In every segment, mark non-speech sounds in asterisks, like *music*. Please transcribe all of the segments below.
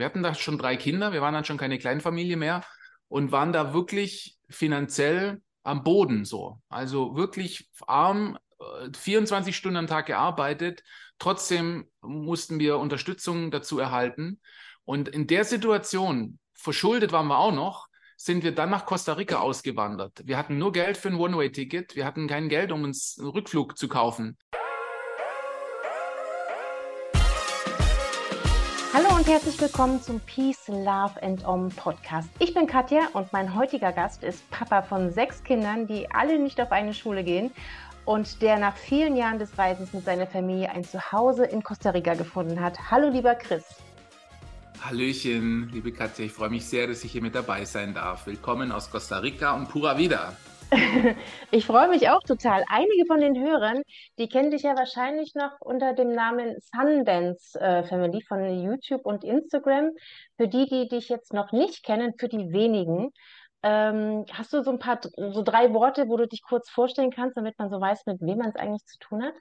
Wir hatten da schon drei Kinder, wir waren dann schon keine Kleinfamilie mehr und waren da wirklich finanziell am Boden so. Also wirklich arm, 24 äh, Stunden am Tag gearbeitet. Trotzdem mussten wir Unterstützung dazu erhalten. Und in der Situation, verschuldet waren wir auch noch, sind wir dann nach Costa Rica ausgewandert. Wir hatten nur Geld für ein One-Way-Ticket. Wir hatten kein Geld, um uns einen Rückflug zu kaufen. Hallo und herzlich willkommen zum Peace, Love and Om Podcast. Ich bin Katja und mein heutiger Gast ist Papa von sechs Kindern, die alle nicht auf eine Schule gehen und der nach vielen Jahren des Reisens mit seiner Familie ein Zuhause in Costa Rica gefunden hat. Hallo lieber Chris. Hallöchen, liebe Katja, ich freue mich sehr, dass ich hier mit dabei sein darf. Willkommen aus Costa Rica und Pura Vida. *laughs* Ich freue mich auch total. Einige von den Hörern, die kennen dich ja wahrscheinlich noch unter dem Namen Sundance äh, Family von YouTube und Instagram. Für die, die dich jetzt noch nicht kennen, für die wenigen, ähm, hast du so ein paar, so drei Worte, wo du dich kurz vorstellen kannst, damit man so weiß, mit wem man es eigentlich zu tun hat?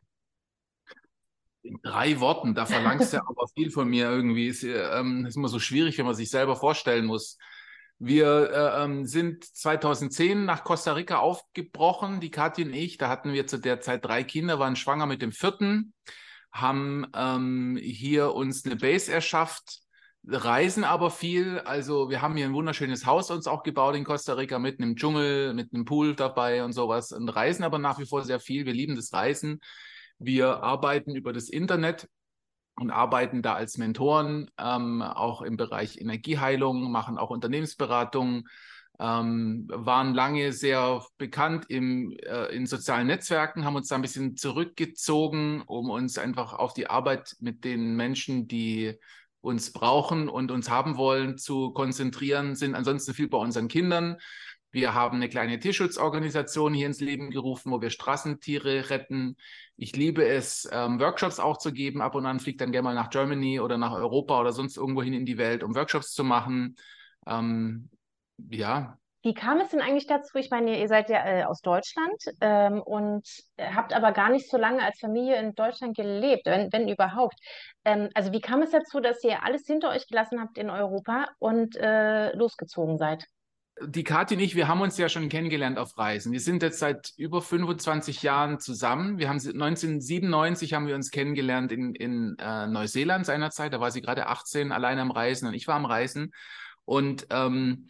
In drei Worten, da verlangst du *laughs* aber viel von mir irgendwie. Ist, ähm, ist immer so schwierig, wenn man sich selber vorstellen muss. Wir äh, ähm, sind 2010 nach Costa Rica aufgebrochen, die Kathi und ich. Da hatten wir zu der Zeit drei Kinder, waren schwanger mit dem vierten, haben ähm, hier uns eine Base erschafft, reisen aber viel. Also wir haben hier ein wunderschönes Haus uns auch gebaut in Costa Rica, mitten im Dschungel, mit einem Pool dabei und sowas. Und reisen aber nach wie vor sehr viel. Wir lieben das Reisen. Wir arbeiten über das Internet und arbeiten da als Mentoren, ähm, auch im Bereich Energieheilung, machen auch Unternehmensberatung, ähm, waren lange sehr bekannt im, äh, in sozialen Netzwerken, haben uns da ein bisschen zurückgezogen, um uns einfach auf die Arbeit mit den Menschen, die uns brauchen und uns haben wollen, zu konzentrieren, sind ansonsten viel bei unseren Kindern, wir haben eine kleine Tierschutzorganisation hier ins Leben gerufen, wo wir Straßentiere retten. Ich liebe es, ähm, Workshops auch zu geben. Ab und an fliegt dann gerne mal nach Germany oder nach Europa oder sonst irgendwo hin in die Welt, um Workshops zu machen. Ähm, ja. Wie kam es denn eigentlich dazu? Ich meine, ihr seid ja äh, aus Deutschland ähm, und habt aber gar nicht so lange als Familie in Deutschland gelebt, wenn, wenn überhaupt. Ähm, also wie kam es dazu, dass ihr alles hinter euch gelassen habt in Europa und äh, losgezogen seid? Die Kathi und ich, wir haben uns ja schon kennengelernt auf Reisen. Wir sind jetzt seit über 25 Jahren zusammen. Wir haben 1997 haben wir uns kennengelernt in, in äh, Neuseeland seinerzeit. Da war sie gerade 18, allein am Reisen und ich war am Reisen. Und ähm,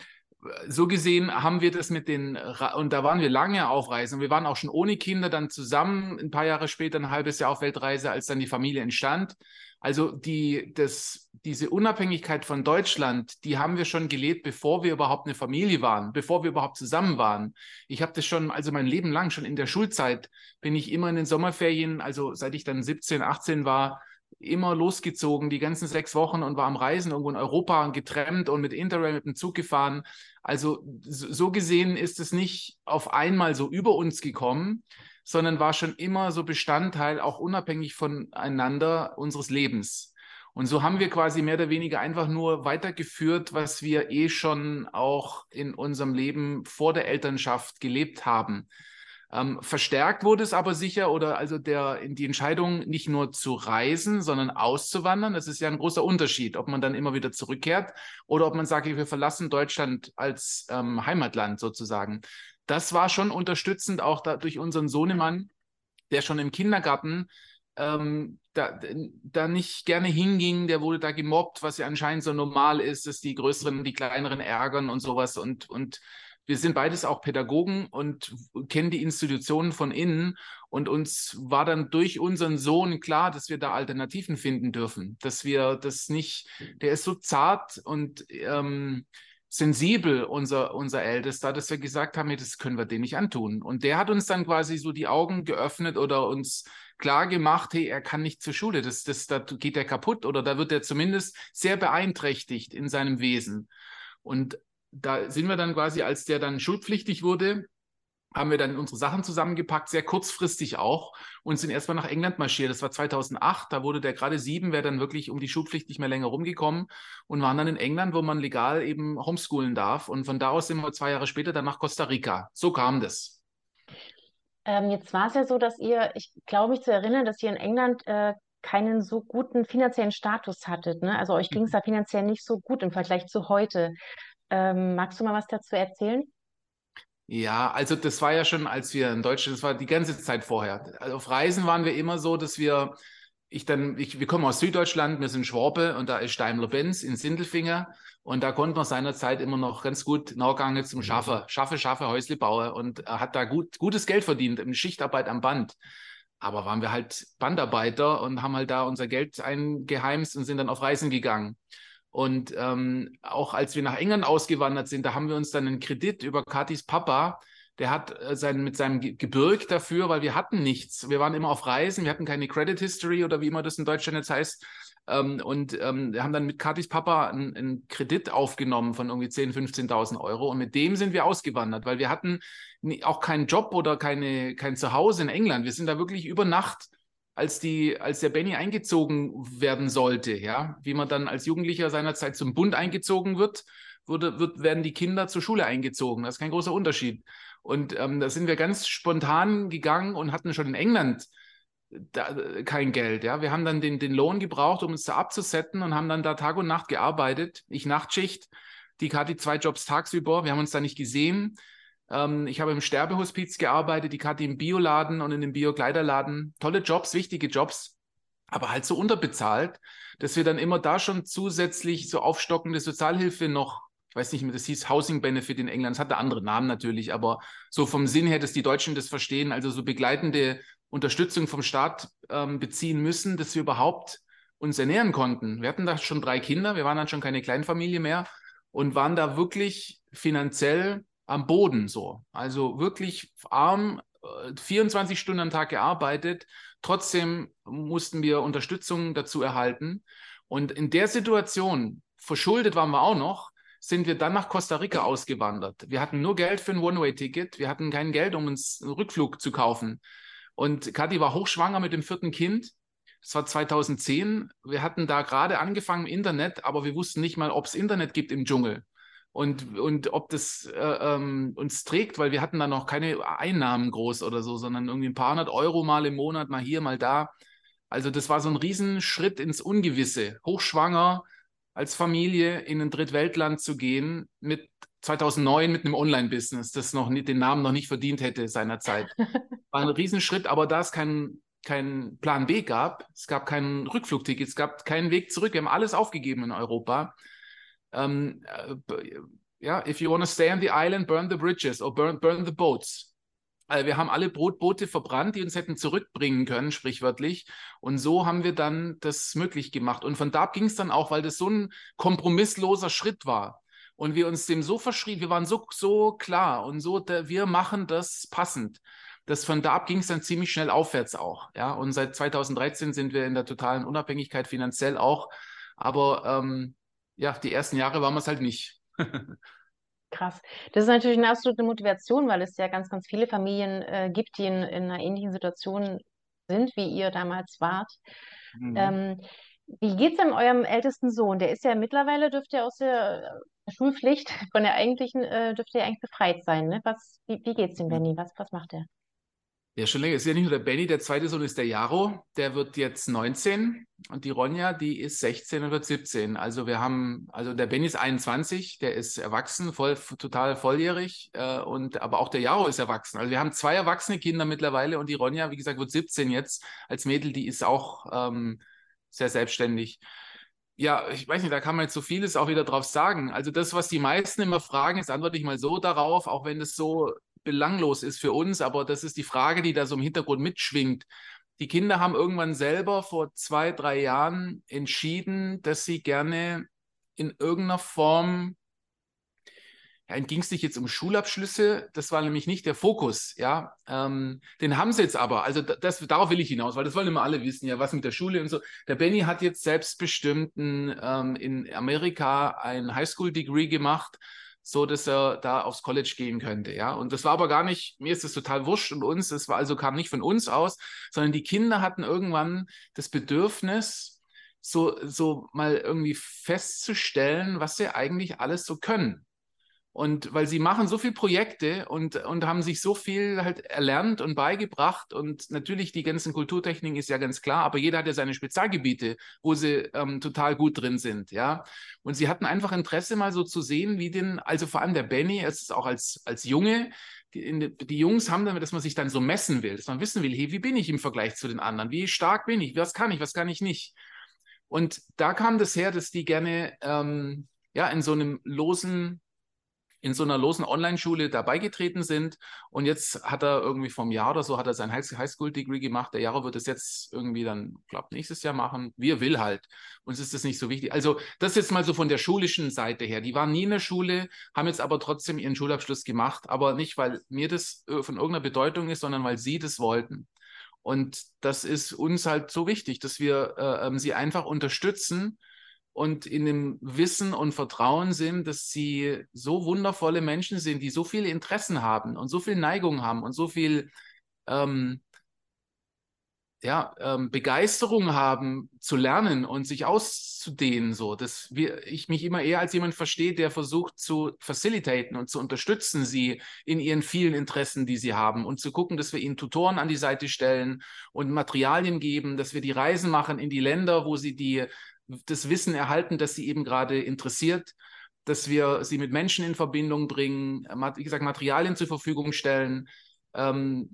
so gesehen haben wir das mit den, und da waren wir lange auf Reisen. Wir waren auch schon ohne Kinder dann zusammen, ein paar Jahre später, ein halbes Jahr auf Weltreise, als dann die Familie entstand. Also die, das, diese Unabhängigkeit von Deutschland, die haben wir schon gelebt, bevor wir überhaupt eine Familie waren, bevor wir überhaupt zusammen waren. Ich habe das schon, also mein Leben lang, schon in der Schulzeit, bin ich immer in den Sommerferien, also seit ich dann 17, 18 war, immer losgezogen, die ganzen sechs Wochen und war am Reisen irgendwo in Europa und getrennt und mit Interrail mit dem Zug gefahren. Also so gesehen ist es nicht auf einmal so über uns gekommen, sondern war schon immer so Bestandteil, auch unabhängig voneinander unseres Lebens. Und so haben wir quasi mehr oder weniger einfach nur weitergeführt, was wir eh schon auch in unserem Leben vor der Elternschaft gelebt haben. Ähm, verstärkt wurde es aber sicher oder also der, die Entscheidung nicht nur zu reisen, sondern auszuwandern. Das ist ja ein großer Unterschied, ob man dann immer wieder zurückkehrt oder ob man sagt, wir verlassen Deutschland als ähm, Heimatland sozusagen das war schon unterstützend auch da, durch unseren Sohnemann, der schon im Kindergarten ähm, da, da nicht gerne hinging, der wurde da gemobbt, was ja anscheinend so normal ist, dass die Größeren die Kleineren ärgern und sowas. Und, und wir sind beides auch Pädagogen und kennen die Institutionen von innen. Und uns war dann durch unseren Sohn klar, dass wir da Alternativen finden dürfen, dass wir das nicht, der ist so zart und ähm, sensibel, unser, unser Ältester, dass wir gesagt haben, das können wir denen nicht antun. Und der hat uns dann quasi so die Augen geöffnet oder uns klar gemacht, hey, er kann nicht zur Schule, das, das, da geht er kaputt oder da wird er zumindest sehr beeinträchtigt in seinem Wesen. Und da sind wir dann quasi, als der dann schulpflichtig wurde, haben wir dann unsere Sachen zusammengepackt, sehr kurzfristig auch, und sind erstmal nach England marschiert. Das war 2008, da wurde der gerade sieben, wäre dann wirklich um die Schulpflicht nicht mehr länger rumgekommen und waren dann in England, wo man legal eben homeschoolen darf. Und von da aus sind wir zwei Jahre später dann nach Costa Rica. So kam das. Ähm, jetzt war es ja so, dass ihr, ich glaube mich zu erinnern, dass ihr in England äh, keinen so guten finanziellen Status hattet. Ne? Also euch ging es mhm. da finanziell nicht so gut im Vergleich zu heute. Ähm, magst du mal was dazu erzählen? Ja, also das war ja schon, als wir in Deutschland, das war die ganze Zeit vorher. Also auf Reisen waren wir immer so, dass wir, ich dann, ich, wir kommen aus Süddeutschland, wir sind Schwabe und da ist Daimler-Benz in Sindelfinger und da konnte man seinerzeit immer noch ganz gut nachgangen zum Schaffer, Schaffe, Schaffe, Häusle bauen und er hat da gut, gutes Geld verdient in Schichtarbeit am Band. Aber waren wir halt Bandarbeiter und haben halt da unser Geld eingeheimst und sind dann auf Reisen gegangen. Und ähm, auch als wir nach England ausgewandert sind, da haben wir uns dann einen Kredit über Katis Papa, der hat äh, sein, mit seinem Gebirg dafür, weil wir hatten nichts. Wir waren immer auf Reisen, wir hatten keine Credit History oder wie immer das in Deutschland jetzt heißt. Ähm, und ähm, wir haben dann mit Katis Papa einen, einen Kredit aufgenommen von irgendwie 10.000, 15.000 Euro. Und mit dem sind wir ausgewandert, weil wir hatten auch keinen Job oder keine, kein Zuhause in England. Wir sind da wirklich über Nacht als, die, als der Benny eingezogen werden sollte, ja, wie man dann als Jugendlicher seinerzeit zum Bund eingezogen wird, wurde, wird, werden die Kinder zur Schule eingezogen. Das ist kein großer Unterschied. Und ähm, da sind wir ganz spontan gegangen und hatten schon in England da, kein Geld. Ja. Wir haben dann den, den Lohn gebraucht, um uns da abzusetzen und haben dann da Tag und Nacht gearbeitet. Ich Nachtschicht, die Kathi zwei Jobs tagsüber. Wir haben uns da nicht gesehen. Ähm, ich habe im Sterbehospiz gearbeitet, die Kathi im Bioladen und in dem Biokleiderladen. Tolle Jobs, wichtige Jobs, aber halt so unterbezahlt, dass wir dann immer da schon zusätzlich so aufstockende Sozialhilfe noch ich weiß nicht mehr, das hieß Housing Benefit in England, es hatte andere Namen natürlich, aber so vom Sinn her, dass die Deutschen das verstehen, also so begleitende Unterstützung vom Staat ähm, beziehen müssen, dass wir überhaupt uns ernähren konnten. Wir hatten da schon drei Kinder, wir waren dann schon keine Kleinfamilie mehr und waren da wirklich finanziell am Boden so. Also wirklich arm, 24 äh, Stunden am Tag gearbeitet. Trotzdem mussten wir Unterstützung dazu erhalten. Und in der Situation, verschuldet waren wir auch noch, sind wir dann nach Costa Rica ausgewandert. Wir hatten nur Geld für ein One-Way-Ticket. Wir hatten kein Geld, um uns einen Rückflug zu kaufen. Und Kathi war hochschwanger mit dem vierten Kind. Das war 2010. Wir hatten da gerade angefangen im Internet, aber wir wussten nicht mal, ob es Internet gibt im Dschungel und, und ob das äh, ähm, uns trägt, weil wir hatten da noch keine Einnahmen groß oder so, sondern irgendwie ein paar hundert Euro mal im Monat, mal hier, mal da. Also das war so ein Riesenschritt ins Ungewisse. Hochschwanger als Familie in ein Drittweltland zu gehen mit 2009 mit einem Online-Business, das noch nicht, den Namen noch nicht verdient hätte seinerzeit. *laughs* War ein Riesenschritt, aber da es keinen kein Plan B gab, es gab kein Rückflugticket, es gab keinen Weg zurück. Wir haben alles aufgegeben in Europa um, äh, ja, if you want to stay on the island, burn the bridges or burn, burn the boats. Also wir haben alle Brotboote verbrannt, die uns hätten zurückbringen können, sprichwörtlich. Und so haben wir dann das möglich gemacht. Und von da ging es dann auch, weil das so ein kompromissloser Schritt war. Und wir uns dem so verschrieben, wir waren so, so klar und so, wir machen das passend. Das von da ab ging es dann ziemlich schnell aufwärts auch. Ja, und seit 2013 sind wir in der totalen Unabhängigkeit finanziell auch. Aber ähm, ja, die ersten Jahre waren wir es halt nicht. Krass. Das ist natürlich eine absolute Motivation, weil es ja ganz, ganz viele Familien äh, gibt, die in, in, einer ähnlichen Situation sind, wie ihr damals wart. Mhm. Ähm, wie geht es denn eurem ältesten Sohn? Der ist ja mittlerweile, dürfte er aus der Schulpflicht, *laughs* von der eigentlichen, äh, dürfte er eigentlich befreit sein. Ne? Was, wie, wie es dem Benny? Was, was macht er? Ja, schon länger. Es ist ja nicht nur der Benny, der zweite Sohn ist der Jaro, der wird jetzt 19 und die Ronja, die ist 16 und wird 17. Also wir haben, also der Benny ist 21, der ist erwachsen, voll, total volljährig äh, und aber auch der Jaro ist erwachsen. Also wir haben zwei erwachsene Kinder mittlerweile und die Ronja, wie gesagt, wird 17 jetzt als Mädel, die ist auch ähm, sehr selbstständig. Ja, ich weiß nicht, da kann man jetzt so vieles auch wieder drauf sagen. Also das, was die meisten immer fragen, ist antworte ich mal so darauf, auch wenn es so belanglos ist für uns, aber das ist die Frage, die da so im Hintergrund mitschwingt. Die Kinder haben irgendwann selber vor zwei, drei Jahren entschieden, dass sie gerne in irgendeiner Form ja, ging es nicht jetzt um Schulabschlüsse, das war nämlich nicht der Fokus, ja. Ähm, den haben sie jetzt aber, also das, darauf will ich hinaus, weil das wollen immer alle wissen, ja, was mit der Schule und so. Der Benny hat jetzt selbstbestimmten ähm, in Amerika ein Highschool-Degree gemacht, so dass er da aufs College gehen könnte, ja. Und das war aber gar nicht, mir ist das total wurscht und uns, das war also kam nicht von uns aus, sondern die Kinder hatten irgendwann das Bedürfnis, so, so mal irgendwie festzustellen, was sie eigentlich alles so können. Und weil sie machen so viele Projekte und, und haben sich so viel halt erlernt und beigebracht. Und natürlich die ganzen Kulturtechniken ist ja ganz klar, aber jeder hat ja seine Spezialgebiete, wo sie ähm, total gut drin sind, ja. Und sie hatten einfach Interesse, mal so zu sehen, wie denn, also vor allem der Benny, es ist auch als, als Junge, die, die, Jungs haben damit, dass man sich dann so messen will, dass man wissen will, hey, wie bin ich im Vergleich zu den anderen? Wie stark bin ich? Was kann ich? Was kann ich nicht? Und da kam das her, dass die gerne ähm, ja in so einem losen in so einer losen Online-Schule dabei getreten sind. Und jetzt hat er irgendwie vom Jahr oder so, hat er sein Highschool-Degree gemacht. Der Jahre wird es jetzt irgendwie dann, glaube nächstes Jahr machen. Wie er will halt. Uns ist das nicht so wichtig. Also das jetzt mal so von der schulischen Seite her. Die waren nie in der Schule, haben jetzt aber trotzdem ihren Schulabschluss gemacht. Aber nicht, weil mir das äh, von irgendeiner Bedeutung ist, sondern weil sie das wollten. Und das ist uns halt so wichtig, dass wir äh, ähm, sie einfach unterstützen, und in dem Wissen und Vertrauen sind, dass sie so wundervolle Menschen sind, die so viele Interessen haben und so viel Neigung haben und so viel ähm, ja, ähm, Begeisterung haben zu lernen und sich auszudehnen, so dass wir, ich mich immer eher als jemand verstehe, der versucht zu facilitaten und zu unterstützen sie in ihren vielen Interessen, die sie haben und zu gucken, dass wir ihnen Tutoren an die Seite stellen und Materialien geben, dass wir die Reisen machen in die Länder, wo sie die das Wissen erhalten, das sie eben gerade interessiert, dass wir sie mit Menschen in Verbindung bringen, wie gesagt, Materialien zur Verfügung stellen, ähm,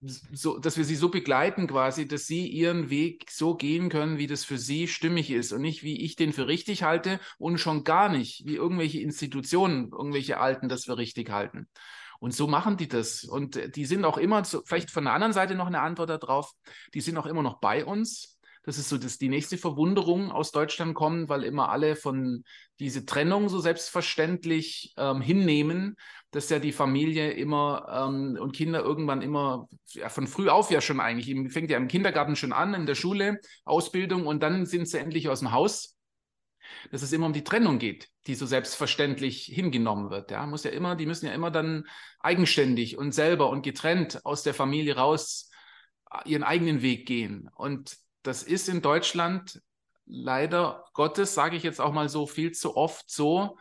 so, dass wir sie so begleiten quasi, dass sie ihren Weg so gehen können, wie das für sie stimmig ist und nicht, wie ich den für richtig halte und schon gar nicht, wie irgendwelche Institutionen, irgendwelche Alten das für richtig halten. Und so machen die das. Und die sind auch immer, vielleicht von der anderen Seite noch eine Antwort darauf, die sind auch immer noch bei uns. Das ist so dass die nächste Verwunderung aus Deutschland kommt, weil immer alle von diese Trennung so selbstverständlich ähm, hinnehmen, dass ja die Familie immer ähm, und Kinder irgendwann immer ja, von früh auf ja schon eigentlich, fängt ja im Kindergarten schon an, in der Schule, Ausbildung und dann sind sie endlich aus dem Haus dass es immer um die Trennung geht, die so selbstverständlich hingenommen wird. Ja, muss ja immer, die müssen ja immer dann eigenständig und selber und getrennt aus der Familie raus äh, ihren eigenen Weg gehen. Und das ist in Deutschland leider Gottes, sage ich jetzt auch mal so, viel zu oft so,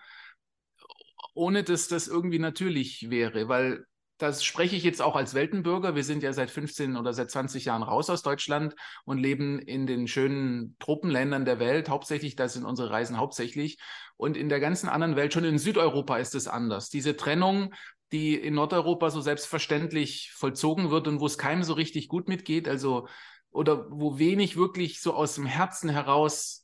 ohne dass das irgendwie natürlich wäre, weil das spreche ich jetzt auch als Weltenbürger. Wir sind ja seit 15 oder seit 20 Jahren raus aus Deutschland und leben in den schönen Tropenländern der Welt. Hauptsächlich, da sind unsere Reisen hauptsächlich. Und in der ganzen anderen Welt, schon in Südeuropa ist es anders. Diese Trennung, die in Nordeuropa so selbstverständlich vollzogen wird und wo es keinem so richtig gut mitgeht. Also oder wo wenig wirklich so aus dem Herzen heraus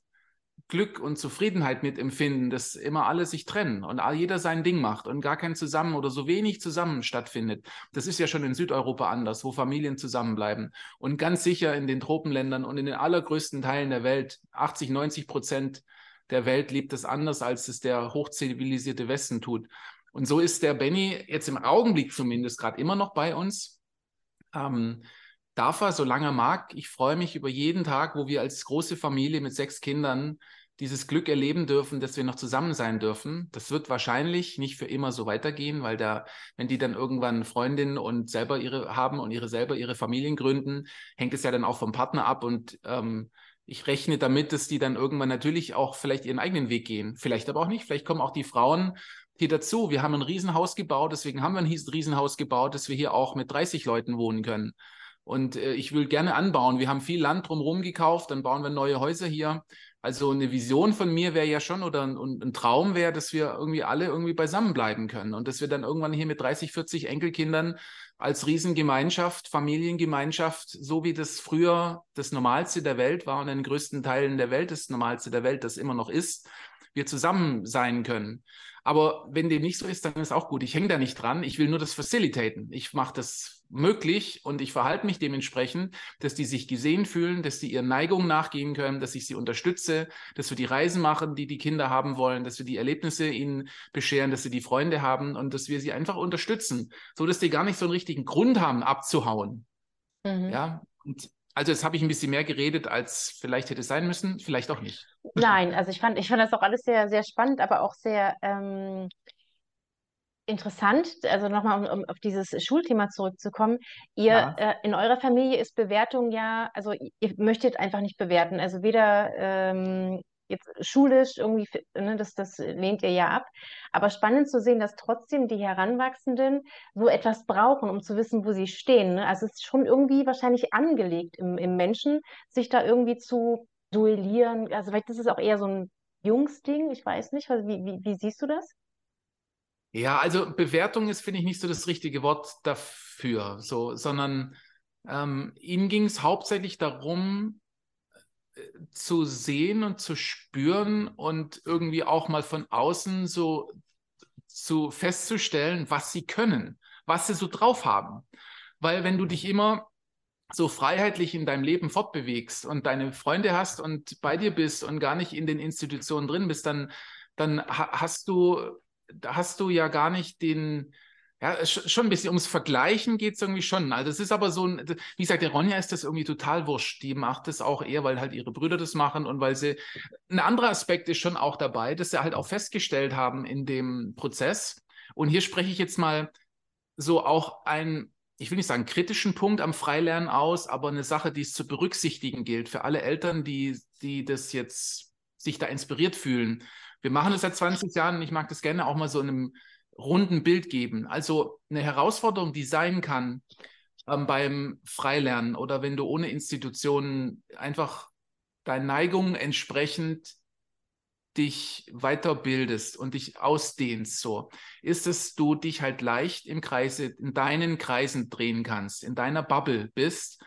Glück und Zufriedenheit mitempfinden, dass immer alle sich trennen und jeder sein Ding macht und gar kein Zusammen oder so wenig zusammen stattfindet. Das ist ja schon in Südeuropa anders, wo Familien zusammenbleiben. Und ganz sicher in den Tropenländern und in den allergrößten Teilen der Welt, 80, 90 Prozent der Welt lebt es anders, als es der hochzivilisierte Westen tut. Und so ist der Benny jetzt im Augenblick zumindest gerade immer noch bei uns. Ähm, darf er, solange er mag. Ich freue mich über jeden Tag, wo wir als große Familie mit sechs Kindern dieses Glück erleben dürfen, dass wir noch zusammen sein dürfen. Das wird wahrscheinlich nicht für immer so weitergehen, weil da, wenn die dann irgendwann Freundinnen und selber ihre haben und ihre selber ihre Familien gründen, hängt es ja dann auch vom Partner ab und ähm, ich rechne damit, dass die dann irgendwann natürlich auch vielleicht ihren eigenen Weg gehen. Vielleicht aber auch nicht. Vielleicht kommen auch die Frauen hier dazu. Wir haben ein Riesenhaus gebaut, deswegen haben wir ein Riesenhaus gebaut, dass wir hier auch mit 30 Leuten wohnen können. Und äh, ich will gerne anbauen. Wir haben viel Land drumherum gekauft, dann bauen wir neue Häuser hier. Also eine Vision von mir wäre ja schon oder ein, ein Traum wäre, dass wir irgendwie alle irgendwie beisammen bleiben können und dass wir dann irgendwann hier mit 30, 40 Enkelkindern als Riesengemeinschaft, Familiengemeinschaft, so wie das früher das Normalste der Welt war und in den größten Teilen der Welt das Normalste der Welt das immer noch ist, wir zusammen sein können. Aber wenn dem nicht so ist, dann ist auch gut. Ich hänge da nicht dran. Ich will nur das facilitaten. Ich mache das möglich und ich verhalte mich dementsprechend, dass die sich gesehen fühlen, dass die ihren Neigungen nachgehen können, dass ich sie unterstütze, dass wir die Reisen machen, die die Kinder haben wollen, dass wir die Erlebnisse ihnen bescheren, dass sie die Freunde haben und dass wir sie einfach unterstützen, so dass die gar nicht so einen richtigen Grund haben, abzuhauen. Mhm. Ja, und also jetzt habe ich ein bisschen mehr geredet, als vielleicht hätte sein müssen, vielleicht auch nicht. Nein, also ich fand, ich fand das auch alles sehr, sehr spannend, aber auch sehr ähm, interessant. Also nochmal, um, um auf dieses Schulthema zurückzukommen. Ihr ja. äh, in eurer Familie ist Bewertung ja, also ihr möchtet einfach nicht bewerten. Also weder ähm, jetzt schulisch irgendwie, ne, das, das lehnt ihr ja ab. Aber spannend zu sehen, dass trotzdem die Heranwachsenden so etwas brauchen, um zu wissen, wo sie stehen. Ne? Also es ist schon irgendwie wahrscheinlich angelegt im, im Menschen, sich da irgendwie zu duellieren. Also vielleicht ist es auch eher so ein Jungsding, ich weiß nicht. Wie, wie, wie siehst du das? Ja, also Bewertung ist, finde ich, nicht so das richtige Wort dafür, so, sondern ähm, ihm ging es hauptsächlich darum, zu sehen und zu spüren und irgendwie auch mal von außen so zu festzustellen, was sie können, was sie so drauf haben. Weil wenn du dich immer so freiheitlich in deinem Leben fortbewegst und deine Freunde hast und bei dir bist und gar nicht in den Institutionen drin bist, dann, dann hast du, hast du ja gar nicht den, ja, schon ein bisschen ums Vergleichen geht es irgendwie schon. Also es ist aber so ein, wie gesagt, der Ronja ist das irgendwie total wurscht. Die macht das auch eher, weil halt ihre Brüder das machen und weil sie. Ein anderer Aspekt ist schon auch dabei, dass sie halt auch festgestellt haben in dem Prozess. Und hier spreche ich jetzt mal so auch ein, ich will nicht sagen kritischen Punkt am Freilernen aus, aber eine Sache, die es zu berücksichtigen gilt für alle Eltern, die, die das jetzt sich da inspiriert fühlen. Wir machen das seit 20 Jahren und ich mag das gerne auch mal so in einem runden Bild geben. Also eine Herausforderung, die sein kann ähm, beim Freilernen oder wenn du ohne Institutionen einfach deinen Neigungen entsprechend dich weiterbildest und dich ausdehnst, so ist es, du dich halt leicht im Kreise, in deinen Kreisen drehen kannst, in deiner Bubble bist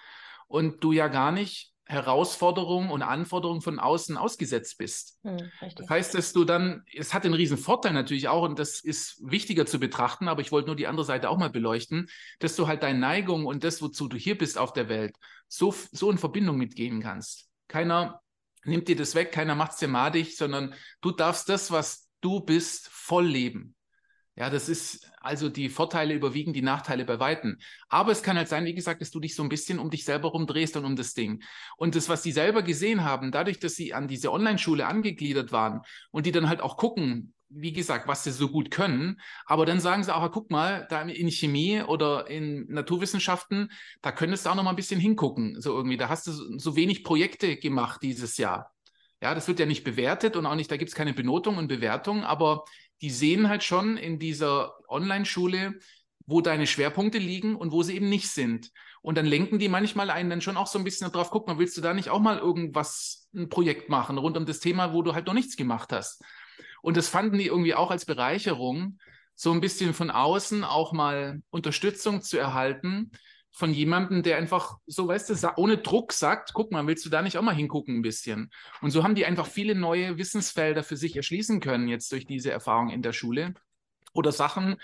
und du ja gar nicht Herausforderungen und Anforderungen von außen ausgesetzt bist. Hm, das heißt, dass du dann, es hat einen riesen Vorteil natürlich auch, und das ist wichtiger zu betrachten, aber ich wollte nur die andere Seite auch mal beleuchten, dass du halt deine Neigung und das, wozu du hier bist auf der Welt, so, so in Verbindung mitgehen kannst. Keiner nimmt dir das weg, keiner macht es dir madig, sondern du darfst das, was du bist, voll leben. Ja, das ist also die Vorteile überwiegen die Nachteile bei Weitem. Aber es kann halt sein, wie gesagt, dass du dich so ein bisschen um dich selber rumdrehst und um das Ding. Und das, was die selber gesehen haben, dadurch, dass sie an diese Online-Schule angegliedert waren und die dann halt auch gucken, wie gesagt, was sie so gut können. Aber dann sagen sie auch, guck mal, da in Chemie oder in Naturwissenschaften, da könntest du auch noch mal ein bisschen hingucken. So irgendwie, da hast du so wenig Projekte gemacht dieses Jahr. Ja, das wird ja nicht bewertet und auch nicht, da gibt es keine Benotung und Bewertung, aber die sehen halt schon in dieser Online-Schule, wo deine Schwerpunkte liegen und wo sie eben nicht sind. Und dann lenken die manchmal einen dann schon auch so ein bisschen darauf, guck mal, willst du da nicht auch mal irgendwas, ein Projekt machen rund um das Thema, wo du halt noch nichts gemacht hast? Und das fanden die irgendwie auch als Bereicherung, so ein bisschen von außen auch mal Unterstützung zu erhalten von jemandem, der einfach so, weißt du, ohne Druck sagt, guck mal, willst du da nicht auch mal hingucken ein bisschen? Und so haben die einfach viele neue Wissensfelder für sich erschließen können jetzt durch diese Erfahrung in der Schule oder Sachen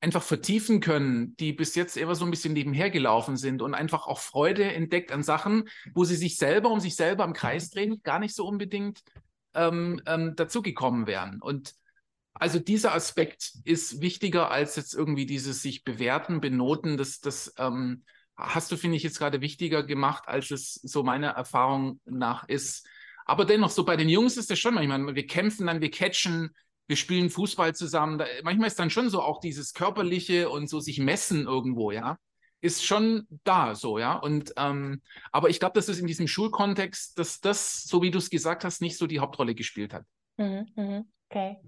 einfach vertiefen können, die bis jetzt eher so ein bisschen nebenher gelaufen sind und einfach auch Freude entdeckt an Sachen, wo sie sich selber um sich selber im Kreis drehen, gar nicht so unbedingt ähm, ähm, dazugekommen wären. Und also dieser Aspekt ist wichtiger als jetzt irgendwie dieses sich bewerten, benoten. Das, das ähm, hast du, finde ich, jetzt gerade wichtiger gemacht, als es so meiner Erfahrung nach ist. Aber dennoch, so bei den Jungs ist das schon manchmal, wir kämpfen dann, wir catchen, wir spielen Fußball zusammen. Da, manchmal ist dann schon so auch dieses Körperliche und so sich messen irgendwo, ja, ist schon da so, ja. Und ähm, aber ich glaube, dass es in diesem Schulkontext, dass das, so wie du es gesagt hast, nicht so die Hauptrolle gespielt hat. Mhm, mhm. okay.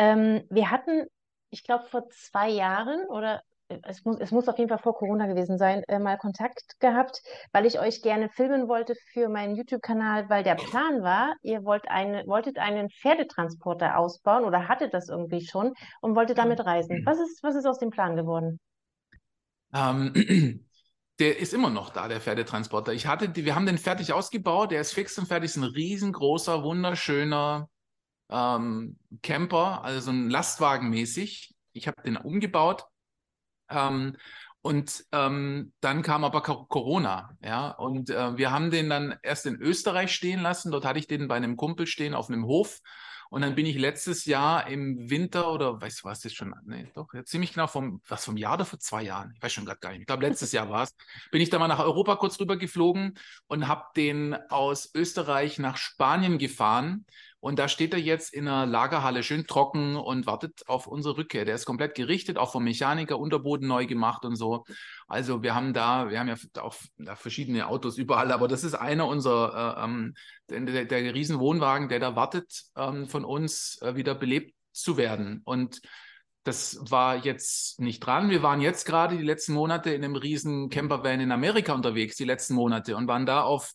Ähm, wir hatten, ich glaube, vor zwei Jahren oder äh, es muss, es muss auf jeden Fall vor Corona gewesen sein, äh, mal Kontakt gehabt, weil ich euch gerne filmen wollte für meinen YouTube-Kanal, weil der Plan war, ihr wollt eine, wolltet einen Pferdetransporter ausbauen oder hattet das irgendwie schon und wolltet damit reisen. Was ist, was ist aus dem Plan geworden? Ähm, *clears throat* der ist immer noch da, der Pferdetransporter. Ich hatte, wir haben den fertig ausgebaut, der ist fix und fertig, ist ein riesengroßer, wunderschöner ähm, Camper, also so ein Lastwagen mäßig. Ich habe den umgebaut. Ähm, und ähm, dann kam aber Corona, ja. Und äh, wir haben den dann erst in Österreich stehen lassen. Dort hatte ich den bei einem Kumpel stehen auf einem Hof. Und dann bin ich letztes Jahr im Winter oder weißt du was, ist schon, nee, doch, ziemlich genau vom, was vom Jahr oder vor zwei Jahren, ich weiß schon gerade gar nicht, ich glaube letztes Jahr war es, bin ich da mal nach Europa kurz rüber geflogen und habe den aus Österreich nach Spanien gefahren und da steht er jetzt in einer Lagerhalle schön trocken und wartet auf unsere Rückkehr. Der ist komplett gerichtet, auch vom Mechaniker, Unterboden neu gemacht und so. Also wir haben da, wir haben ja auch verschiedene Autos überall, aber das ist einer unserer, äh, ähm, der, der Riesenwohnwagen, der da wartet, ähm, von uns äh, wieder belebt zu werden. Und das war jetzt nicht dran. Wir waren jetzt gerade die letzten Monate in einem riesen Campervan in Amerika unterwegs, die letzten Monate und waren da auf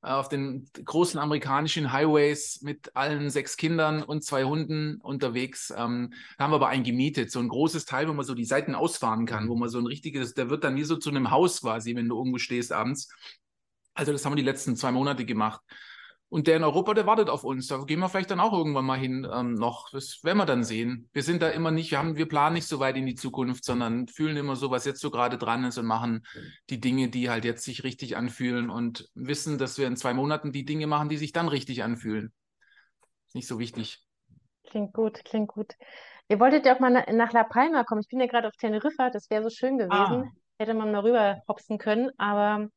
auf den großen amerikanischen Highways mit allen sechs Kindern und zwei Hunden unterwegs. Ähm, da haben wir aber einen gemietet, so ein großes Teil, wo man so die Seiten ausfahren kann, wo man so ein richtiges, der wird dann wie so zu einem Haus quasi, wenn du irgendwo stehst abends. Also das haben wir die letzten zwei Monate gemacht. Und der in Europa, der wartet auf uns. Da gehen wir vielleicht dann auch irgendwann mal hin ähm, noch. Das werden wir dann sehen. Wir sind da immer nicht, wir haben, wir planen nicht so weit in die Zukunft, sondern fühlen immer so, was jetzt so gerade dran ist und machen die Dinge, die halt jetzt sich richtig anfühlen und wissen, dass wir in zwei Monaten die Dinge machen, die sich dann richtig anfühlen. Ist nicht so wichtig. Klingt gut, klingt gut. Ihr wolltet ja auch mal nach La Palma kommen. Ich bin ja gerade auf Teneriffa, das wäre so schön gewesen. Ah. Hätte man mal rüber hopsen können, aber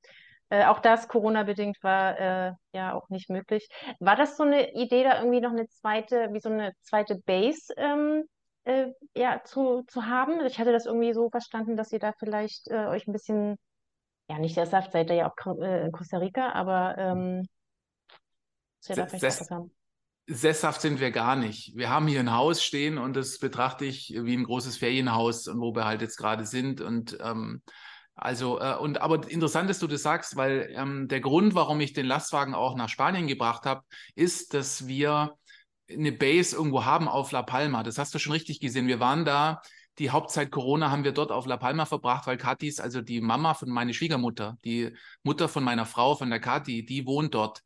äh, auch das Corona-bedingt war äh, ja auch nicht möglich. War das so eine Idee, da irgendwie noch eine zweite, wie so eine zweite Base ähm, äh, ja, zu, zu haben? Ich hatte das irgendwie so verstanden, dass ihr da vielleicht äh, euch ein bisschen, ja, nicht der Saft, seid ihr ja auch äh, in Costa Rica, aber ähm, da vielleicht haben. Sesshaft sind wir gar nicht. Wir haben hier ein Haus stehen und das betrachte ich wie ein großes Ferienhaus, wo wir halt jetzt gerade sind. Und ähm, also, äh, und aber interessant, dass du das sagst, weil ähm, der Grund, warum ich den Lastwagen auch nach Spanien gebracht habe, ist, dass wir eine Base irgendwo haben auf La Palma. Das hast du schon richtig gesehen. Wir waren da, die Hauptzeit Corona haben wir dort auf La Palma verbracht, weil Katis, also die Mama von meiner Schwiegermutter, die Mutter von meiner Frau, von der Kathi, die wohnt dort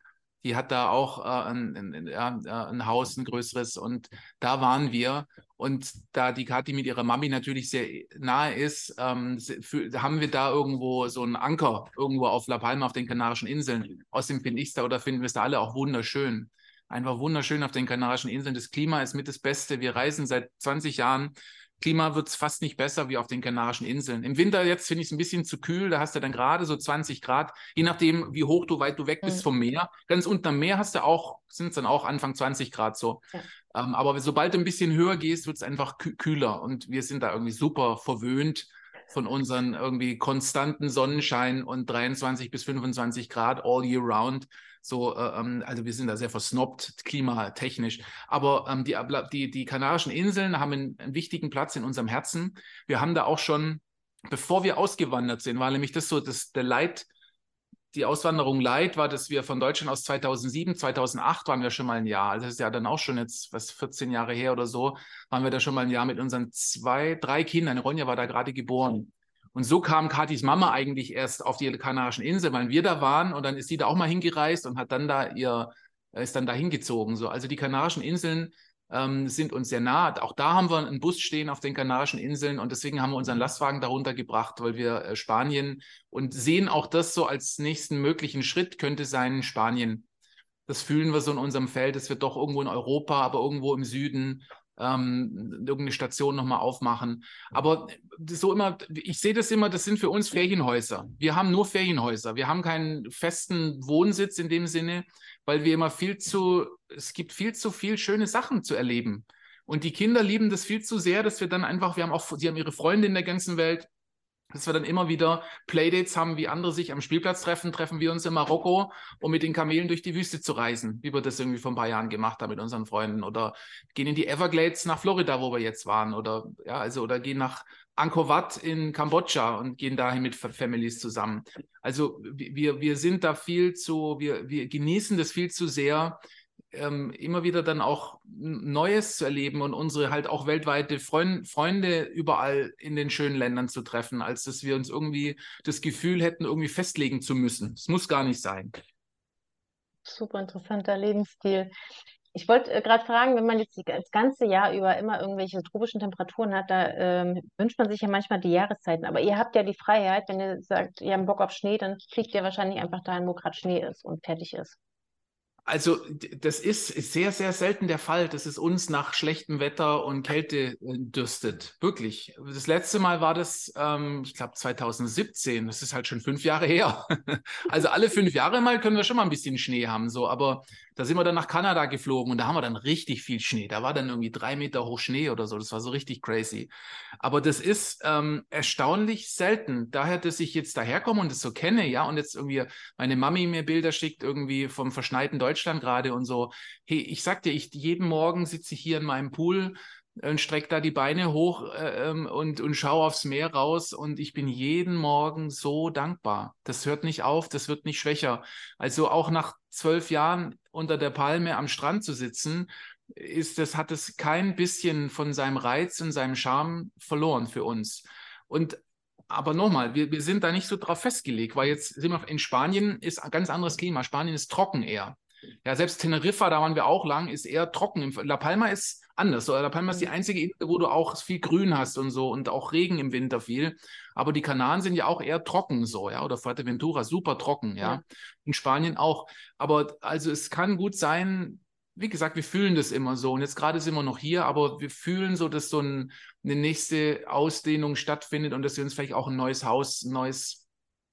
die hat da auch äh, ein, ein, ein, ein, Haus, ein größeres und da waren wir. Und da die Kathi mit ihrer Mami natürlich sehr nahe ist, ähm, für, haben wir da irgendwo so einen Anker, irgendwo auf La Palma, auf den Kanarischen Inseln. Außerdem finde ich es da oder finden wir es da alle auch wunderschön. Einfach wunderschön auf den Kanarischen Inseln. Das Klima ist mit das Beste. Wir reisen seit 20 Jahren Klima wird es fast nicht besser wie auf den Kanarischen Inseln. Im Winter jetzt finde ich es ein bisschen zu kühl, da hast du dann gerade so 20 Grad, je nachdem, wie hoch du, weit du weg bist mhm. vom Meer. Ganz unten am Meer hast du auch, sind es dann auch Anfang 20 Grad so. Ja. Ähm, aber sobald du ein bisschen höher gehst, wird es einfach kühler und wir sind da irgendwie super verwöhnt von unseren irgendwie konstanten Sonnenschein und 23 bis 25 Grad all year round. So, äh, ähm, also wir sind da sehr versnobbt, klimatechnisch. Aber ähm, die, die, die Kanarischen Inseln haben einen, einen wichtigen Platz in unserem Herzen. Wir haben da auch schon, bevor wir ausgewandert sind, war nämlich das so, dass der Leid, die Auswanderung Leid war, dass wir von Deutschland aus 2007, 2008 waren wir schon mal ein Jahr. Also das ist ja dann auch schon jetzt, was 14 Jahre her oder so, waren wir da schon mal ein Jahr mit unseren zwei, drei Kindern. Ronja war da gerade geboren. Und so kam Katis Mama eigentlich erst auf die Kanarischen Inseln, weil wir da waren und dann ist sie da auch mal hingereist und hat dann da ihr, ist dann da hingezogen. So. Also die Kanarischen Inseln ähm, sind uns sehr nah. Auch da haben wir einen Bus stehen auf den Kanarischen Inseln und deswegen haben wir unseren Lastwagen darunter gebracht, weil wir äh, Spanien und sehen auch das so als nächsten möglichen Schritt könnte sein Spanien. Das fühlen wir so in unserem Feld, dass wir doch irgendwo in Europa, aber irgendwo im Süden ähm, irgendeine Station nochmal aufmachen. Aber so immer, ich sehe das immer, das sind für uns Ferienhäuser. Wir haben nur Ferienhäuser. Wir haben keinen festen Wohnsitz in dem Sinne, weil wir immer viel zu, es gibt viel zu viel schöne Sachen zu erleben. Und die Kinder lieben das viel zu sehr, dass wir dann einfach, wir haben auch, sie haben ihre Freunde in der ganzen Welt dass wir dann immer wieder Playdates haben, wie andere sich am Spielplatz treffen, treffen wir uns in Marokko, um mit den Kamelen durch die Wüste zu reisen, wie wir das irgendwie vor ein paar Jahren gemacht haben mit unseren Freunden. Oder gehen in die Everglades nach Florida, wo wir jetzt waren. Oder ja, also oder gehen nach Angkor Wat in Kambodscha und gehen dahin mit Families zusammen. Also wir, wir sind da viel zu, wir, wir genießen das viel zu sehr, ähm, immer wieder dann auch Neues zu erleben und unsere halt auch weltweite Freund, Freunde überall in den schönen Ländern zu treffen, als dass wir uns irgendwie das Gefühl hätten, irgendwie festlegen zu müssen. Es muss gar nicht sein. Super interessanter Lebensstil. ich wollte äh, gerade fragen, wenn man jetzt das ganze Jahr über immer irgendwelche tropischen Temperaturen hat, da ähm, wünscht man sich ja manchmal die Jahreszeiten. Aber ihr habt ja die Freiheit, wenn ihr sagt, ihr habt Bock auf Schnee, dann fliegt ihr wahrscheinlich einfach dahin, wo gerade Schnee ist und fertig ist. Also das ist sehr, sehr selten der Fall, dass es uns nach schlechtem Wetter und Kälte äh, dürstet. Wirklich. Das letzte Mal war das, ähm, ich glaube, 2017. Das ist halt schon fünf Jahre *laughs* her. also alle fünf Jahre mal können wir schon mal ein bisschen Schnee haben. So, aber da sind wir dann nach Kanada geflogen und da haben wir dann richtig viel Schnee. Da war dann irgendwie drei Meter hoch Schnee oder so. Das war so richtig crazy. Aber das ist ähm, erstaunlich selten. Daher, dass ich jetzt daherkomme und das so kenne, ja, und jetzt irgendwie meine Mami mir Bilder schickt, irgendwie vom verschneiten Deutschland gerade und so. Hey, ich sag dir, ich jeden Morgen sitze ich hier in meinem Pool und strecke da die Beine hoch äh, ähm, und, und schaue aufs Meer raus und ich bin jeden Morgen so dankbar. Das hört nicht auf, das wird nicht schwächer. Also auch nach zwölf Jahren unter der Palme am Strand zu sitzen, ist das, hat es kein bisschen von seinem Reiz und seinem Charme verloren für uns. Und aber nochmal, wir, wir sind da nicht so drauf festgelegt, weil jetzt sind wir in Spanien, ist ein ganz anderes Klima. Spanien ist trocken eher. Ja, selbst Teneriffa, da waren wir auch lang, ist eher trocken. La Palma ist anders. La Palma ist die mhm. einzige Insel, wo du auch viel Grün hast und so und auch Regen im Winter viel. Aber die Kanaren sind ja auch eher trocken so, ja, oder Fuerteventura, super trocken, ja. ja. In Spanien auch. Aber also es kann gut sein, wie gesagt, wir fühlen das immer so. Und jetzt gerade sind wir noch hier, aber wir fühlen so, dass so ein, eine nächste Ausdehnung stattfindet und dass wir uns vielleicht auch ein neues Haus, ein neues,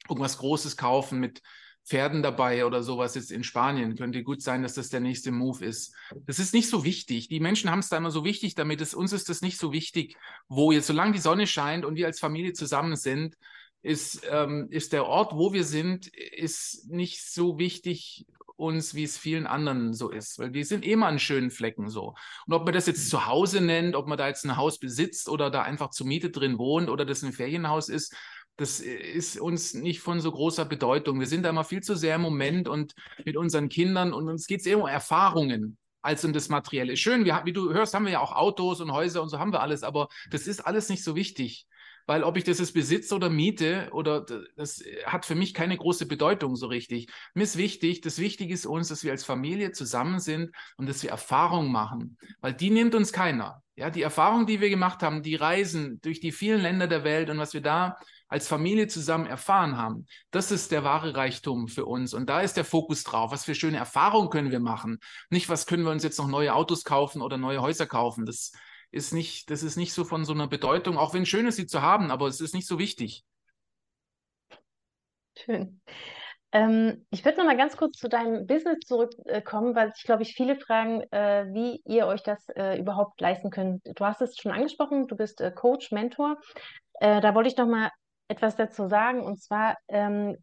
irgendwas Großes kaufen mit Pferden dabei oder sowas jetzt in Spanien. Könnte gut sein, dass das der nächste Move ist. Das ist nicht so wichtig. Die Menschen haben es da immer so wichtig damit. Es, uns ist das nicht so wichtig, wo jetzt, solange die Sonne scheint und wir als Familie zusammen sind, ist, ähm, ist der Ort, wo wir sind, ist nicht so wichtig uns, wie es vielen anderen so ist. Weil wir sind immer an schönen Flecken so. Und ob man das jetzt zu Hause nennt, ob man da jetzt ein Haus besitzt oder da einfach zur Miete drin wohnt oder das ein Ferienhaus ist, das ist uns nicht von so großer Bedeutung. Wir sind da immer viel zu sehr im Moment und mit unseren Kindern und uns geht es eher um Erfahrungen als um das Materielle. Schön, wir, wie du hörst, haben wir ja auch Autos und Häuser und so haben wir alles, aber das ist alles nicht so wichtig. Weil ob ich das jetzt besitze oder miete, oder das hat für mich keine große Bedeutung so richtig. Mir ist wichtig, das Wichtige ist uns, dass wir als Familie zusammen sind und dass wir Erfahrungen machen. Weil die nimmt uns keiner. Ja, die Erfahrungen, die wir gemacht haben, die Reisen durch die vielen Länder der Welt und was wir da als Familie zusammen erfahren haben, das ist der wahre Reichtum für uns. Und da ist der Fokus drauf. Was für schöne Erfahrungen können wir machen? Nicht, was können wir uns jetzt noch neue Autos kaufen oder neue Häuser kaufen. Das ist nicht, das ist nicht so von so einer Bedeutung, auch wenn schön ist, sie zu haben, aber es ist nicht so wichtig. Schön. Ähm, ich würde noch mal ganz kurz zu deinem Business zurückkommen, weil ich glaube, ich viele fragen, äh, wie ihr euch das äh, überhaupt leisten könnt. Du hast es schon angesprochen, du bist äh, Coach, Mentor. Äh, da wollte ich noch mal etwas dazu sagen. Und zwar ähm,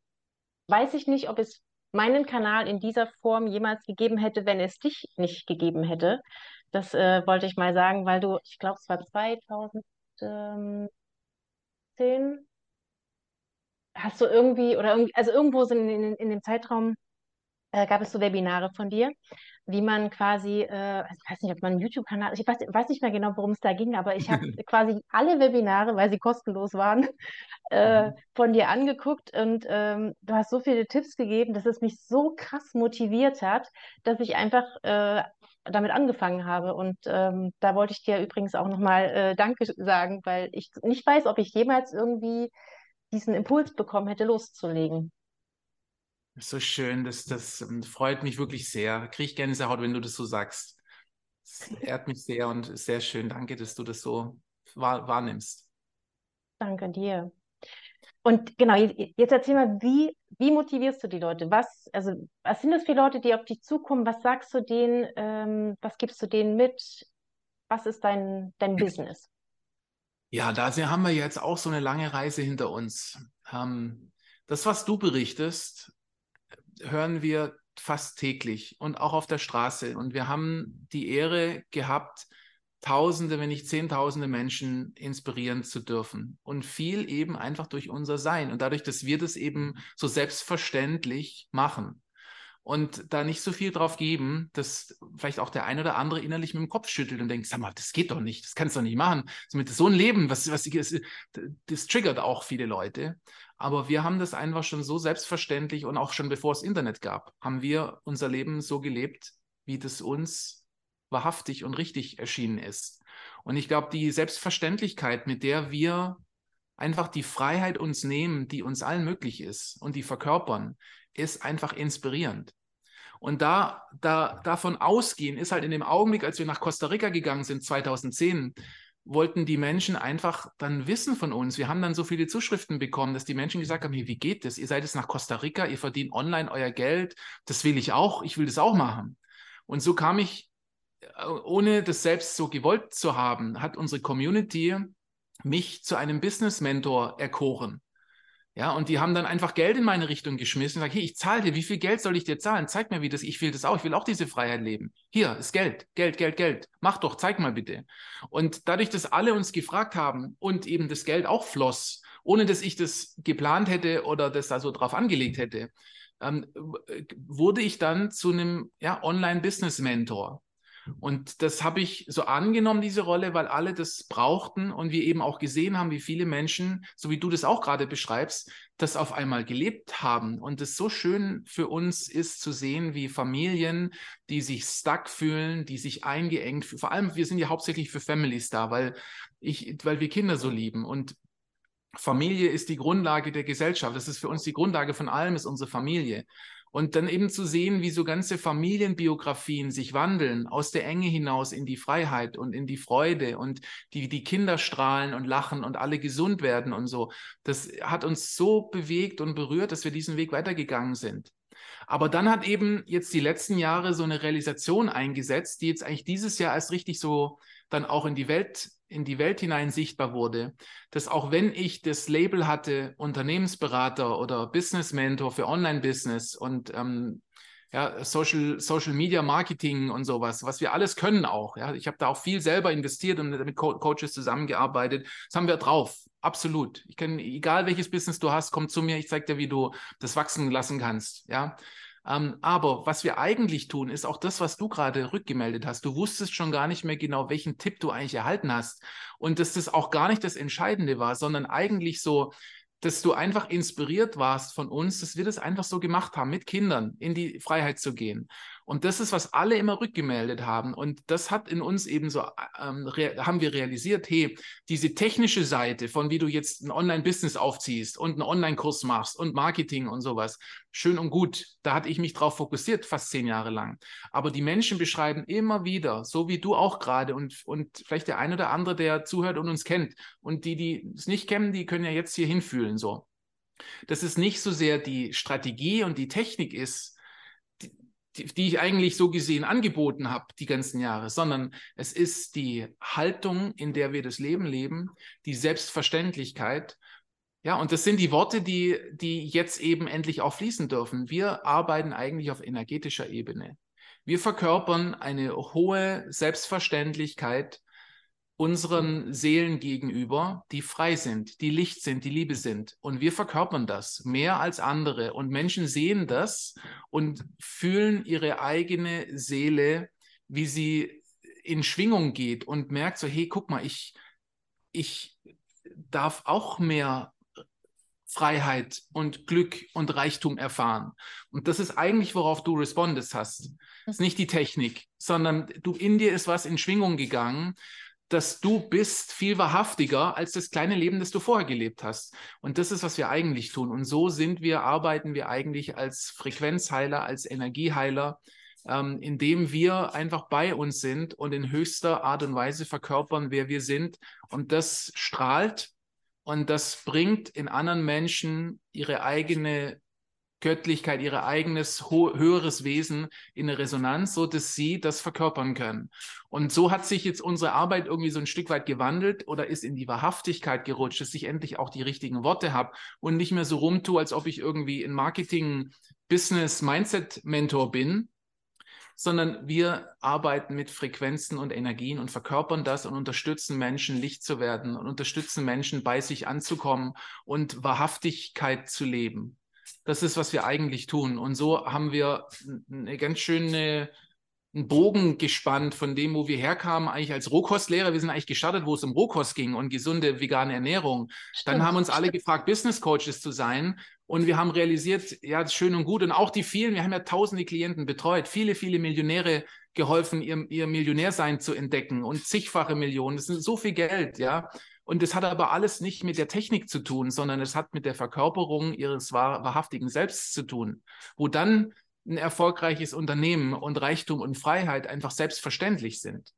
weiß ich nicht, ob es meinen Kanal in dieser Form jemals gegeben hätte, wenn es dich nicht gegeben hätte. Das äh, wollte ich mal sagen, weil du, ich glaube, es war 2010, hast du irgendwie, oder irgendwie, also irgendwo sind in, in, in dem Zeitraum äh, gab es so Webinare von dir, wie man quasi, äh, ich weiß nicht, ob man einen YouTube-Kanal, ich weiß, weiß, nicht mehr genau, worum es da ging, aber ich habe *laughs* quasi alle Webinare, weil sie kostenlos waren, *laughs* äh, mhm. von dir angeguckt und ähm, du hast so viele Tipps gegeben, dass es mich so krass motiviert hat, dass ich einfach äh, damit angefangen habe. Und ähm, da wollte ich dir übrigens auch nochmal äh, Danke sagen, weil ich nicht weiß, ob ich jemals irgendwie diesen Impuls bekommen hätte, loszulegen. So schön, das, das ähm, freut mich wirklich sehr. Kriege ich gerne Haut, wenn du das so sagst. Es ehrt mich sehr und sehr schön. Danke, dass du das so wahr, wahrnimmst. Danke dir. Und genau, jetzt erzähl mal, wie, wie motivierst du die Leute? Was, also, was sind das für Leute, die auf dich zukommen? Was sagst du denen? Ähm, was gibst du denen mit? Was ist dein, dein Business? Ja, da haben wir jetzt auch so eine lange Reise hinter uns. Ähm, das, was du berichtest, hören wir fast täglich und auch auf der Straße. Und wir haben die Ehre gehabt, Tausende, wenn nicht Zehntausende Menschen inspirieren zu dürfen. Und viel eben einfach durch unser Sein und dadurch, dass wir das eben so selbstverständlich machen und da nicht so viel drauf geben, dass vielleicht auch der ein oder andere innerlich mit dem Kopf schüttelt und denkt, sag mal, das geht doch nicht, das kannst du doch nicht machen. So ein Leben, was, was das, das triggert auch viele Leute. Aber wir haben das einfach schon so selbstverständlich und auch schon bevor es Internet gab, haben wir unser Leben so gelebt, wie das uns wahrhaftig und richtig erschienen ist. Und ich glaube, die Selbstverständlichkeit, mit der wir einfach die Freiheit uns nehmen, die uns allen möglich ist und die verkörpern, ist einfach inspirierend. Und da, da davon ausgehen ist halt in dem Augenblick, als wir nach Costa Rica gegangen sind, 2010, wollten die Menschen einfach dann wissen von uns. Wir haben dann so viele Zuschriften bekommen, dass die Menschen gesagt haben, hey, wie geht das? Ihr seid jetzt nach Costa Rica, ihr verdient online euer Geld, das will ich auch, ich will das auch machen. Und so kam ich, äh, ohne das selbst so gewollt zu haben, hat unsere Community mich zu einem Business Mentor erkoren. Ja, und die haben dann einfach Geld in meine Richtung geschmissen und gesagt, hey, ich zahle dir, wie viel Geld soll ich dir zahlen? Zeig mir, wie das, ich will das auch, ich will auch diese Freiheit leben. Hier ist Geld, Geld, Geld, Geld. Mach doch, zeig mal bitte. Und dadurch, dass alle uns gefragt haben und eben das Geld auch floss, ohne dass ich das geplant hätte oder das da so drauf angelegt hätte, ähm, wurde ich dann zu einem ja, Online-Business-Mentor. Und das habe ich so angenommen, diese Rolle, weil alle das brauchten und wir eben auch gesehen haben, wie viele Menschen, so wie du das auch gerade beschreibst, das auf einmal gelebt haben. Und es so schön für uns ist zu sehen, wie Familien, die sich stuck fühlen, die sich eingeengt fühlen. Vor allem, wir sind ja hauptsächlich für Families da, weil ich, weil wir Kinder so lieben. Und Familie ist die Grundlage der Gesellschaft. Das ist für uns die Grundlage von allem, ist unsere Familie. Und dann eben zu sehen, wie so ganze Familienbiografien sich wandeln, aus der Enge hinaus in die Freiheit und in die Freude und die, die Kinder strahlen und lachen und alle gesund werden und so. Das hat uns so bewegt und berührt, dass wir diesen Weg weitergegangen sind. Aber dann hat eben jetzt die letzten Jahre so eine Realisation eingesetzt, die jetzt eigentlich dieses Jahr erst richtig so dann auch in die Welt in die Welt hinein sichtbar wurde, dass auch wenn ich das Label hatte, Unternehmensberater oder Business Mentor für Online-Business und ähm, ja, Social, Social Media Marketing und sowas, was wir alles können auch. Ja. Ich habe da auch viel selber investiert und mit Co Coaches zusammengearbeitet. Das haben wir drauf. Absolut. Ich kann, egal welches Business du hast, komm zu mir, ich zeige dir, wie du das wachsen lassen kannst. Ja. Ähm, aber was wir eigentlich tun, ist auch das, was du gerade rückgemeldet hast. Du wusstest schon gar nicht mehr genau, welchen Tipp du eigentlich erhalten hast. Und dass das auch gar nicht das Entscheidende war, sondern eigentlich so, dass du einfach inspiriert warst von uns, dass wir das einfach so gemacht haben, mit Kindern in die Freiheit zu gehen. Und das ist, was alle immer rückgemeldet haben. Und das hat in uns eben so, ähm, haben wir realisiert, hey, diese technische Seite von wie du jetzt ein Online-Business aufziehst und einen Online-Kurs machst und Marketing und sowas, schön und gut. Da hatte ich mich drauf fokussiert, fast zehn Jahre lang. Aber die Menschen beschreiben immer wieder, so wie du auch gerade und, und vielleicht der ein oder andere, der zuhört und uns kennt. Und die, die es nicht kennen, die können ja jetzt hier hinfühlen, so. Dass es nicht so sehr die Strategie und die Technik ist, die, die ich eigentlich so gesehen angeboten habe die ganzen Jahre, sondern es ist die Haltung, in der wir das Leben leben, die Selbstverständlichkeit. Ja, und das sind die Worte, die, die jetzt eben endlich auch fließen dürfen. Wir arbeiten eigentlich auf energetischer Ebene. Wir verkörpern eine hohe Selbstverständlichkeit, unseren Seelen gegenüber, die frei sind, die Licht sind, die Liebe sind. Und wir verkörpern das mehr als andere. Und Menschen sehen das und fühlen ihre eigene Seele, wie sie in Schwingung geht und merkt so, hey, guck mal, ich, ich darf auch mehr Freiheit und Glück und Reichtum erfahren. Und das ist eigentlich, worauf du respondest hast. Das ist nicht die Technik, sondern du in dir ist was in Schwingung gegangen dass du bist viel wahrhaftiger als das kleine Leben, das du vorher gelebt hast. Und das ist, was wir eigentlich tun. Und so sind wir, arbeiten wir eigentlich als Frequenzheiler, als Energieheiler, ähm, indem wir einfach bei uns sind und in höchster Art und Weise verkörpern, wer wir sind. Und das strahlt und das bringt in anderen Menschen ihre eigene Göttlichkeit, ihr eigenes höheres Wesen in eine Resonanz, so dass sie das verkörpern können. Und so hat sich jetzt unsere Arbeit irgendwie so ein Stück weit gewandelt oder ist in die Wahrhaftigkeit gerutscht, dass ich endlich auch die richtigen Worte habe und nicht mehr so rumtue, als ob ich irgendwie ein Marketing, Business, Mindset Mentor bin, sondern wir arbeiten mit Frequenzen und Energien und verkörpern das und unterstützen Menschen, Licht zu werden und unterstützen Menschen, bei sich anzukommen und Wahrhaftigkeit zu leben. Das ist, was wir eigentlich tun. Und so haben wir eine ganz schöne einen Bogen gespannt von dem, wo wir herkamen, eigentlich als Rohkostlehrer. Wir sind eigentlich gestartet, wo es um Rohkost ging und gesunde vegane Ernährung. Stimmt, Dann haben uns alle gefragt, Business Coaches zu sein. Und wir haben realisiert, ja, schön und gut. Und auch die vielen, wir haben ja tausende Klienten betreut, viele, viele Millionäre geholfen, ihr, ihr Millionärsein zu entdecken und zigfache Millionen. Das ist so viel Geld, ja. Und das hat aber alles nicht mit der Technik zu tun, sondern es hat mit der Verkörperung ihres wahr, wahrhaftigen Selbst zu tun, wo dann ein erfolgreiches Unternehmen und Reichtum und Freiheit einfach selbstverständlich sind.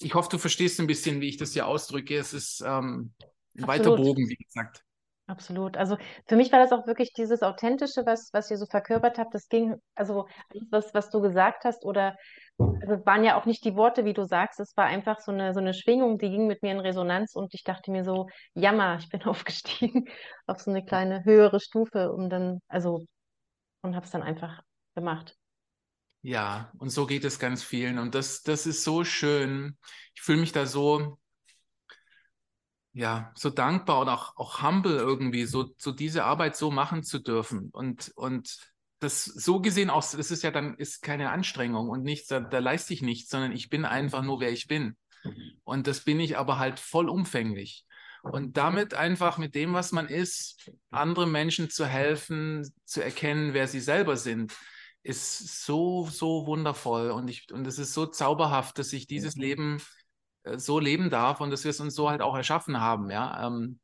Ich hoffe, du verstehst ein bisschen, wie ich das hier ausdrücke. Es ist ähm, ein weiter Bogen, wie gesagt. Absolut. Also für mich war das auch wirklich dieses Authentische, was, was ihr so verkörpert habt. Das ging, also alles, was, was du gesagt hast, oder also waren ja auch nicht die Worte, wie du sagst, es war einfach so eine, so eine Schwingung, die ging mit mir in Resonanz und ich dachte mir so, jammer, ich bin *laughs* aufgestiegen auf so eine kleine höhere Stufe, um dann, also, und habe es dann einfach gemacht. Ja, und so geht es ganz vielen. Und das, das ist so schön. Ich fühle mich da so, ja, so dankbar und auch, auch humble irgendwie, so, so diese Arbeit so machen zu dürfen. Und, und das so gesehen auch, das ist ja dann, ist keine Anstrengung und nichts, da, da leiste ich nichts, sondern ich bin einfach nur, wer ich bin. Und das bin ich aber halt vollumfänglich. Und damit einfach mit dem, was man ist, anderen Menschen zu helfen, zu erkennen, wer sie selber sind, ist so, so wundervoll. Und ich, und es ist so zauberhaft, dass ich dieses Leben äh, so leben darf und dass wir es uns so halt auch erschaffen haben, ja. Ähm,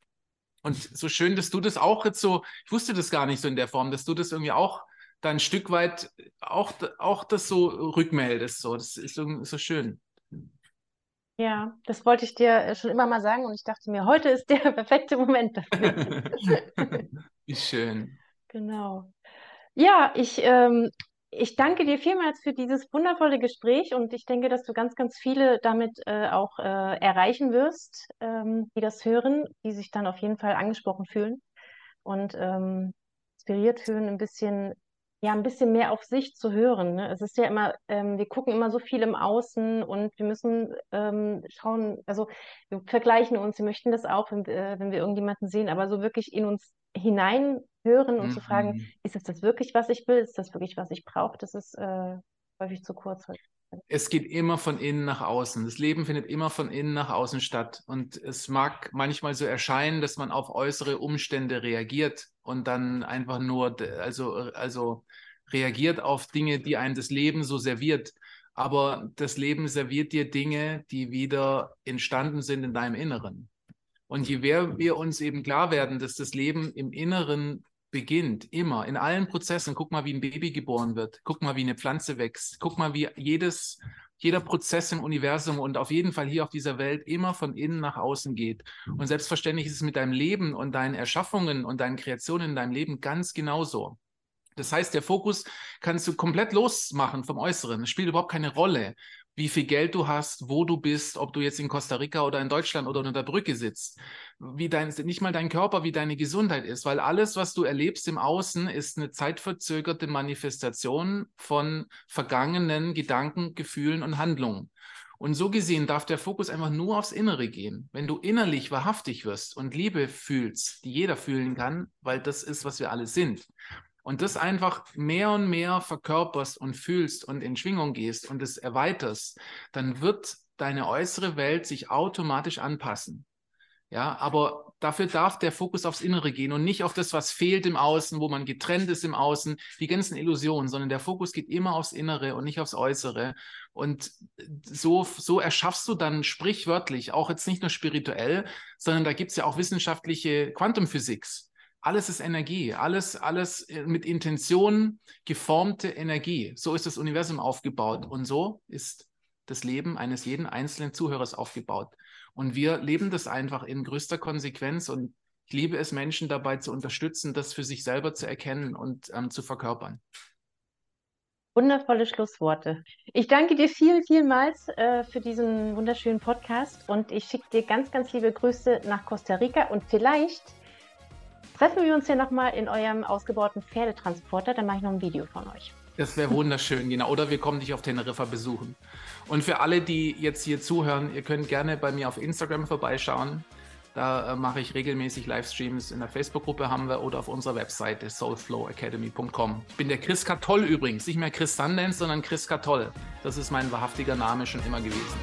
und so schön, dass du das auch jetzt so, ich wusste das gar nicht so in der Form, dass du das irgendwie auch da ein Stück weit auch, auch das so rückmeldest. So. Das ist so, so schön. Ja, das wollte ich dir äh, schon immer mal sagen und ich dachte mir, heute ist der *laughs* perfekte Moment dafür. *laughs* Wie schön. Genau. Ja, ich ähm, ich danke dir vielmals für dieses wundervolle Gespräch und ich denke, dass du ganz, ganz viele damit äh, auch äh, erreichen wirst, ähm, die das hören, die sich dann auf jeden Fall angesprochen fühlen und ähm, inspiriert fühlen, ein bisschen, ja, ein bisschen mehr auf sich zu hören. Ne? Es ist ja immer, ähm, wir gucken immer so viel im Außen und wir müssen ähm, schauen, also wir vergleichen uns, wir möchten das auch, wenn, äh, wenn wir irgendjemanden sehen, aber so wirklich in uns hinein hören und mhm. zu fragen, mhm. ist es das wirklich, was ich will? Ist das wirklich, was ich brauche? Das ist äh, häufig zu kurz. Es geht immer von innen nach außen. Das Leben findet immer von innen nach außen statt. Und es mag manchmal so erscheinen, dass man auf äußere Umstände reagiert und dann einfach nur, also, also reagiert auf Dinge, die einem das Leben so serviert. Aber das Leben serviert dir Dinge, die wieder entstanden sind in deinem Inneren. Und je mehr wir uns eben klar werden, dass das Leben im Inneren beginnt, immer, in allen Prozessen, guck mal, wie ein Baby geboren wird, guck mal, wie eine Pflanze wächst, guck mal, wie jedes, jeder Prozess im Universum und auf jeden Fall hier auf dieser Welt immer von innen nach außen geht. Und selbstverständlich ist es mit deinem Leben und deinen Erschaffungen und deinen Kreationen in deinem Leben ganz genauso. Das heißt, der Fokus kannst du komplett losmachen vom Äußeren. Es spielt überhaupt keine Rolle wie viel Geld du hast, wo du bist, ob du jetzt in Costa Rica oder in Deutschland oder unter der Brücke sitzt, wie dein, nicht mal dein Körper, wie deine Gesundheit ist, weil alles, was du erlebst im Außen, ist eine zeitverzögerte Manifestation von vergangenen Gedanken, Gefühlen und Handlungen. Und so gesehen darf der Fokus einfach nur aufs Innere gehen. Wenn du innerlich wahrhaftig wirst und Liebe fühlst, die jeder fühlen kann, weil das ist, was wir alle sind, und das einfach mehr und mehr verkörperst und fühlst und in Schwingung gehst und es erweiterst, dann wird deine äußere Welt sich automatisch anpassen. Ja, aber dafür darf der Fokus aufs Innere gehen und nicht auf das, was fehlt im Außen, wo man getrennt ist im Außen, die ganzen Illusionen, sondern der Fokus geht immer aufs Innere und nicht aufs Äußere. Und so, so erschaffst du dann sprichwörtlich, auch jetzt nicht nur spirituell, sondern da gibt es ja auch wissenschaftliche Quantumphysik. Alles ist Energie, alles, alles äh, mit Intention geformte Energie. So ist das Universum aufgebaut und so ist das Leben eines jeden einzelnen Zuhörers aufgebaut. Und wir leben das einfach in größter Konsequenz und ich liebe es, Menschen dabei zu unterstützen, das für sich selber zu erkennen und ähm, zu verkörpern. Wundervolle Schlussworte. Ich danke dir viel, vielmals äh, für diesen wunderschönen Podcast und ich schicke dir ganz, ganz liebe Grüße nach Costa Rica und vielleicht treffen wir uns ja nochmal in eurem ausgebauten Pferdetransporter. Dann mache ich noch ein Video von euch. Das wäre wunderschön, genau. Oder wir kommen dich auf Teneriffa besuchen. Und für alle, die jetzt hier zuhören, ihr könnt gerne bei mir auf Instagram vorbeischauen. Da äh, mache ich regelmäßig Livestreams. In der Facebook-Gruppe haben wir oder auf unserer Webseite soulflowacademy.com. Ich bin der Chris Katoll übrigens. Nicht mehr Chris Sundance, sondern Chris Katoll. Das ist mein wahrhaftiger Name schon immer gewesen.